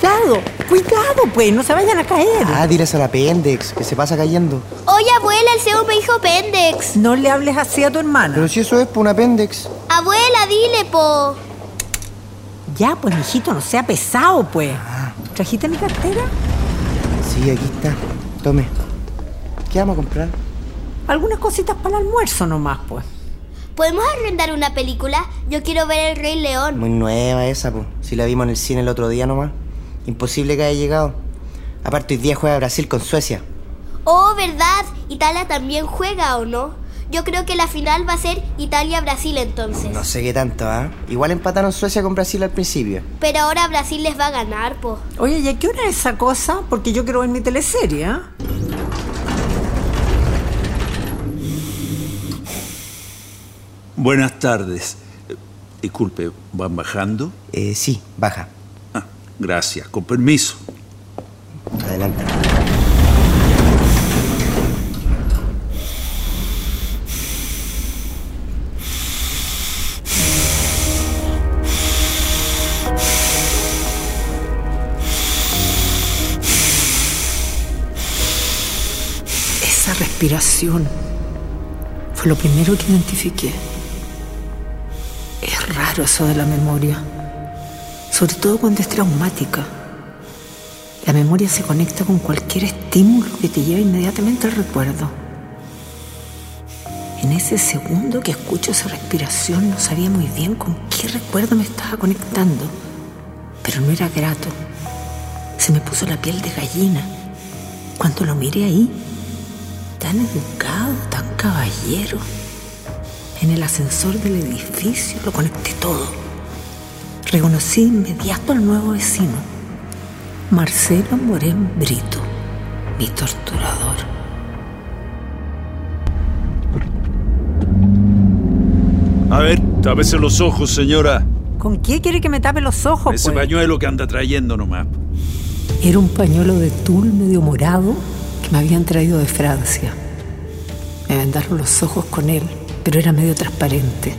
Cuidado, cuidado, pues, no se vayan a caer. Ah, tírese al apéndice, que se pasa cayendo. Oye, abuela, el CEO me dijo Pendex. No le hables así a tu hermana. Pero si eso es por un apéndice. Abuela, dile, po. Ya, pues, mijito, no sea pesado, pues. ¿Trajiste mi cartera? Sí, aquí está. Tome. ¿Qué vamos a comprar? Algunas cositas para el almuerzo nomás, pues. ¿Podemos arrendar una película? Yo quiero ver El Rey León. Muy nueva esa, pues. Si la vimos en el cine el otro día nomás. Imposible que haya llegado. Aparte, hoy día juega Brasil con Suecia. Oh, ¿verdad? Italia también juega, ¿o no? Yo creo que la final va a ser Italia-Brasil entonces. No sé qué tanto, ¿ah? Igual empataron Suecia con Brasil al principio. Pero ahora Brasil les va a ganar, po. Oye, ¿y a qué hora es esa cosa? Porque yo quiero ver mi teleserie, ¿ah? Buenas tardes. Eh, Disculpe, ¿van bajando? Eh, sí, baja. Gracias, con permiso. Adelante. Esa respiración fue lo primero que identifiqué. Es raro eso de la memoria, sobre todo cuando es traumática. La memoria se conecta con cualquier estímulo que te lleva inmediatamente al recuerdo. En ese segundo que escucho esa respiración no sabía muy bien con qué recuerdo me estaba conectando, pero no era grato. Se me puso la piel de gallina. Cuando lo miré ahí, tan educado, tan caballero. En el ascensor del edificio lo conecté todo. Reconocí de inmediato al nuevo vecino, Marcelo Morén Brito, mi torturador. A ver, tápese los ojos, señora. ¿Con qué quiere que me tape los ojos? Ese pues? pañuelo que anda trayendo nomás. Era un pañuelo de tul medio morado que me habían traído de Francia. Me vendaron los ojos con él, pero era medio transparente,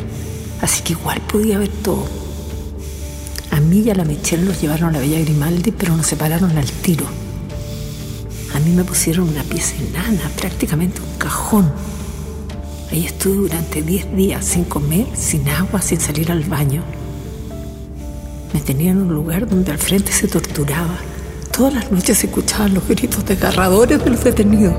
así que igual podía ver todo. A mí y a la Michelle los llevaron a la Bella Grimaldi, pero nos separaron al tiro. A mí me pusieron una pieza enana, prácticamente un cajón. Ahí estuve durante 10 días sin comer, sin agua, sin salir al baño. Me tenían en un lugar donde al frente se torturaba. Todas las noches se escuchaban los gritos desgarradores de los detenidos.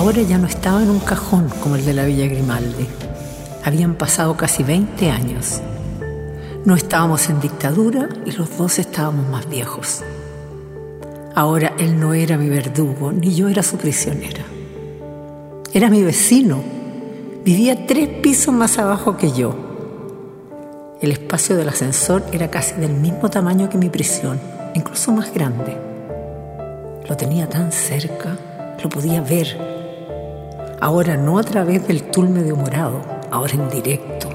Ahora ya no estaba en un cajón como el de la Villa Grimaldi. Habían pasado casi 20 años. No estábamos en dictadura y los dos estábamos más viejos. Ahora él no era mi verdugo, ni yo era su prisionera. Era mi vecino. Vivía tres pisos más abajo que yo. El espacio del ascensor era casi del mismo tamaño que mi prisión, incluso más grande. Lo tenía tan cerca, lo podía ver. Ahora no a través del tul medio morado, ahora en directo.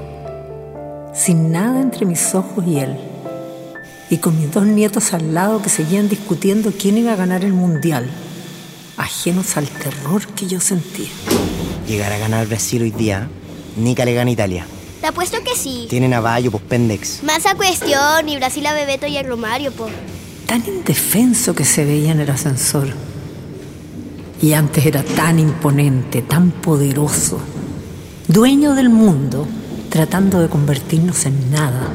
Sin nada entre mis ojos y él. Y con mis dos nietos al lado que seguían discutiendo quién iba a ganar el mundial, ajenos al terror que yo sentía. Llegar a ganar Brasil hoy día, Nica le gana Italia. Te apuesto que sí. Tienen a Bayo, pues pendex. Más a cuestión, y Brasil a Bebeto y a Romario, po. Tan indefenso que se veía en el ascensor. Y antes era tan imponente, tan poderoso, dueño del mundo, tratando de convertirnos en nada.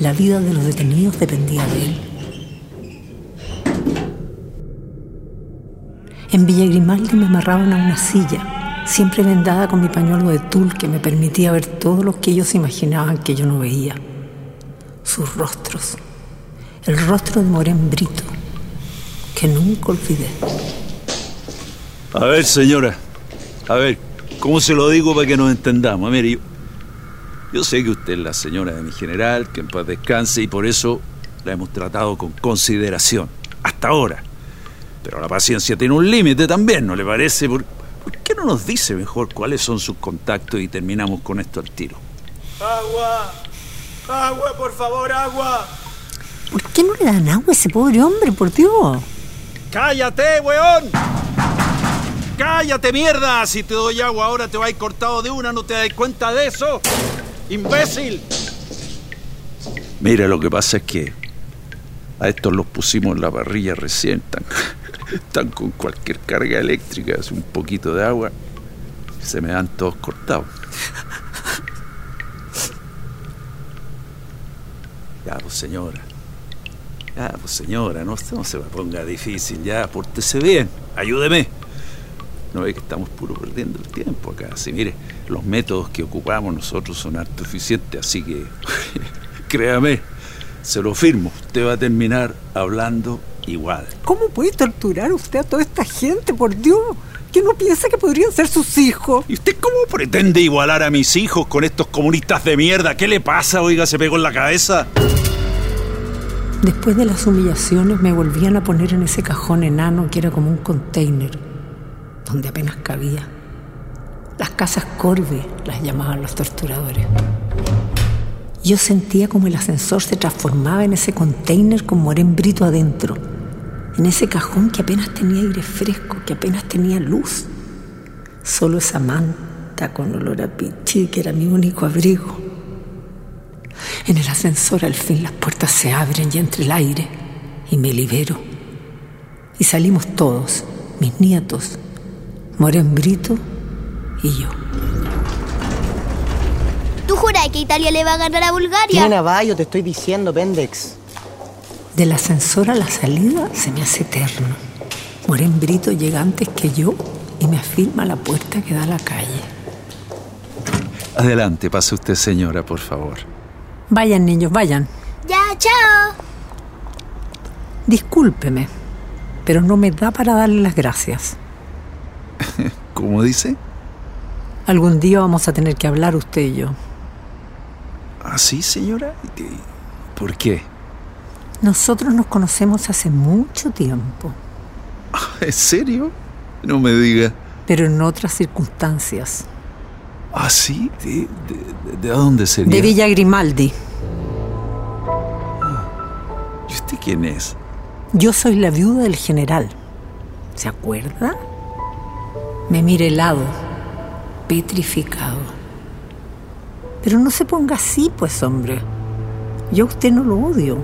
La vida de los detenidos dependía de él. En Villa Grimaldi me amarraban a una silla, siempre vendada con mi pañuelo de tul que me permitía ver todo lo que ellos imaginaban que yo no veía. Sus rostros, el rostro de Morén Brito, que nunca olvidé. A ver, señora. A ver, ¿cómo se lo digo para que nos entendamos? Mire, yo, yo sé que usted es la señora de mi general, que en paz descanse, y por eso la hemos tratado con consideración. Hasta ahora. Pero la paciencia tiene un límite también, ¿no le parece? ¿Por, por qué no nos dice mejor cuáles son sus contactos y terminamos con esto al tiro? ¡Agua! ¡Agua, por favor, agua! ¿Por qué no le dan agua a ese pobre hombre, por Dios? ¡Cállate, weón! ¡Cállate, mierda! Si te doy agua ahora te va a ir cortado de una, ¿no te das cuenta de eso? ¡Imbécil! Mira, lo que pasa es que a estos los pusimos en la parrilla recién. Están, con cualquier carga eléctrica, hace un poquito de agua. Se me dan todos cortados. Ya, pues señora. Ya, pues señora, no, no se me ponga difícil, ya, pórtese bien, ayúdeme. No ve que estamos puro perdiendo el tiempo acá. Así, mire, los métodos que ocupamos nosotros son harto eficientes, así que créame, se lo firmo. Usted va a terminar hablando igual. ¿Cómo puede torturar usted a toda esta gente, por Dios? ¿Que no piensa que podrían ser sus hijos? ¿Y usted cómo pretende igualar a mis hijos con estos comunistas de mierda? ¿Qué le pasa? Oiga, se pegó en la cabeza. Después de las humillaciones me volvían a poner en ese cajón enano que era como un container, donde apenas cabía. Las casas Corbe las llamaban los torturadores. Yo sentía como el ascensor se transformaba en ese container con Morén Brito adentro, en ese cajón que apenas tenía aire fresco, que apenas tenía luz. Solo esa manta con olor a pichi que era mi único abrigo. En el ascensor al fin las puertas se abren y entra el aire y me libero. Y salimos todos, mis nietos, Morén Brito y yo. ¿Tú juras que Italia le va a ganar a Bulgaria? Tiene Navallo, te estoy diciendo, Pendex. Del ascensor a la salida se me hace eterno. Morén Brito llega antes que yo y me afirma la puerta que da a la calle. Adelante, pase usted, señora, por favor. Vayan, niños, vayan. Ya, chao. Discúlpeme, pero no me da para darle las gracias. ¿Cómo dice? Algún día vamos a tener que hablar usted y yo. ¿Ah, sí, señora? ¿Y qué- ¿Por qué? Nosotros nos conocemos hace mucho tiempo, ¿En serio? No me diga. pero en otras circunstancias. ¿Ah, sí? ¿De, de- de dónde sería? De Villa Grimaldi. ¿Y usted quién es? Yo soy la viuda del general. ¿Se acuerda? Me mira helado, petrificado. Pero no se ponga así, pues, hombre. Yo a usted no lo odio.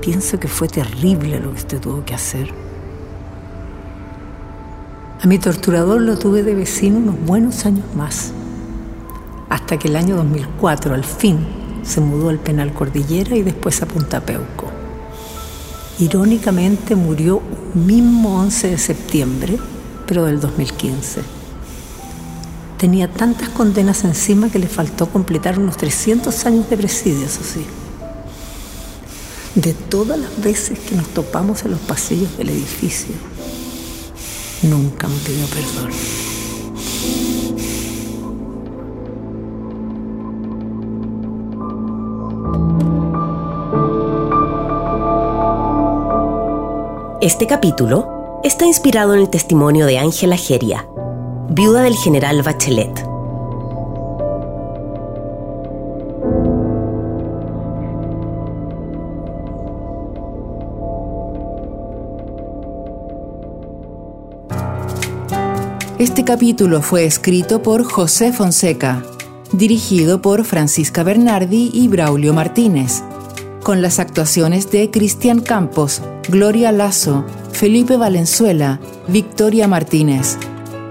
Pienso que fue terrible lo que usted tuvo que hacer. A mi torturador lo tuve de vecino unos buenos años más. Hasta que el año 2004, al fin, se mudó al penal Cordillera y después a Punta Peuco. Irónicamente murió un mismo 11 de septiembre, pero del 2015. Tenía tantas condenas encima que le faltó completar unos 300 años de presidio, eso sí. De todas las veces que nos topamos en los pasillos del edificio, nunca me pidió perdón. Este capítulo está inspirado en el testimonio de Ángela Geria, viuda del general Bachelet. Este capítulo fue escrito por José Fonseca, dirigido por Francisca Bernardi y Braulio Martínez, con las actuaciones de Cristian Campos, Gloria Lazo, Felipe Valenzuela, Victoria Martínez.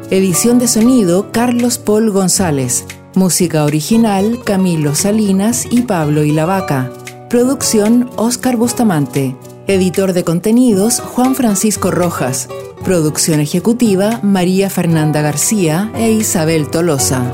Edición de sonido Carlos Paul González. Música original Camilo Salinas y Pablo Ilavaca. Producción Oscar Bustamante. Editor de contenidos Juan Francisco Rojas. Producción ejecutiva María Fernanda García e Isabel Tolosa.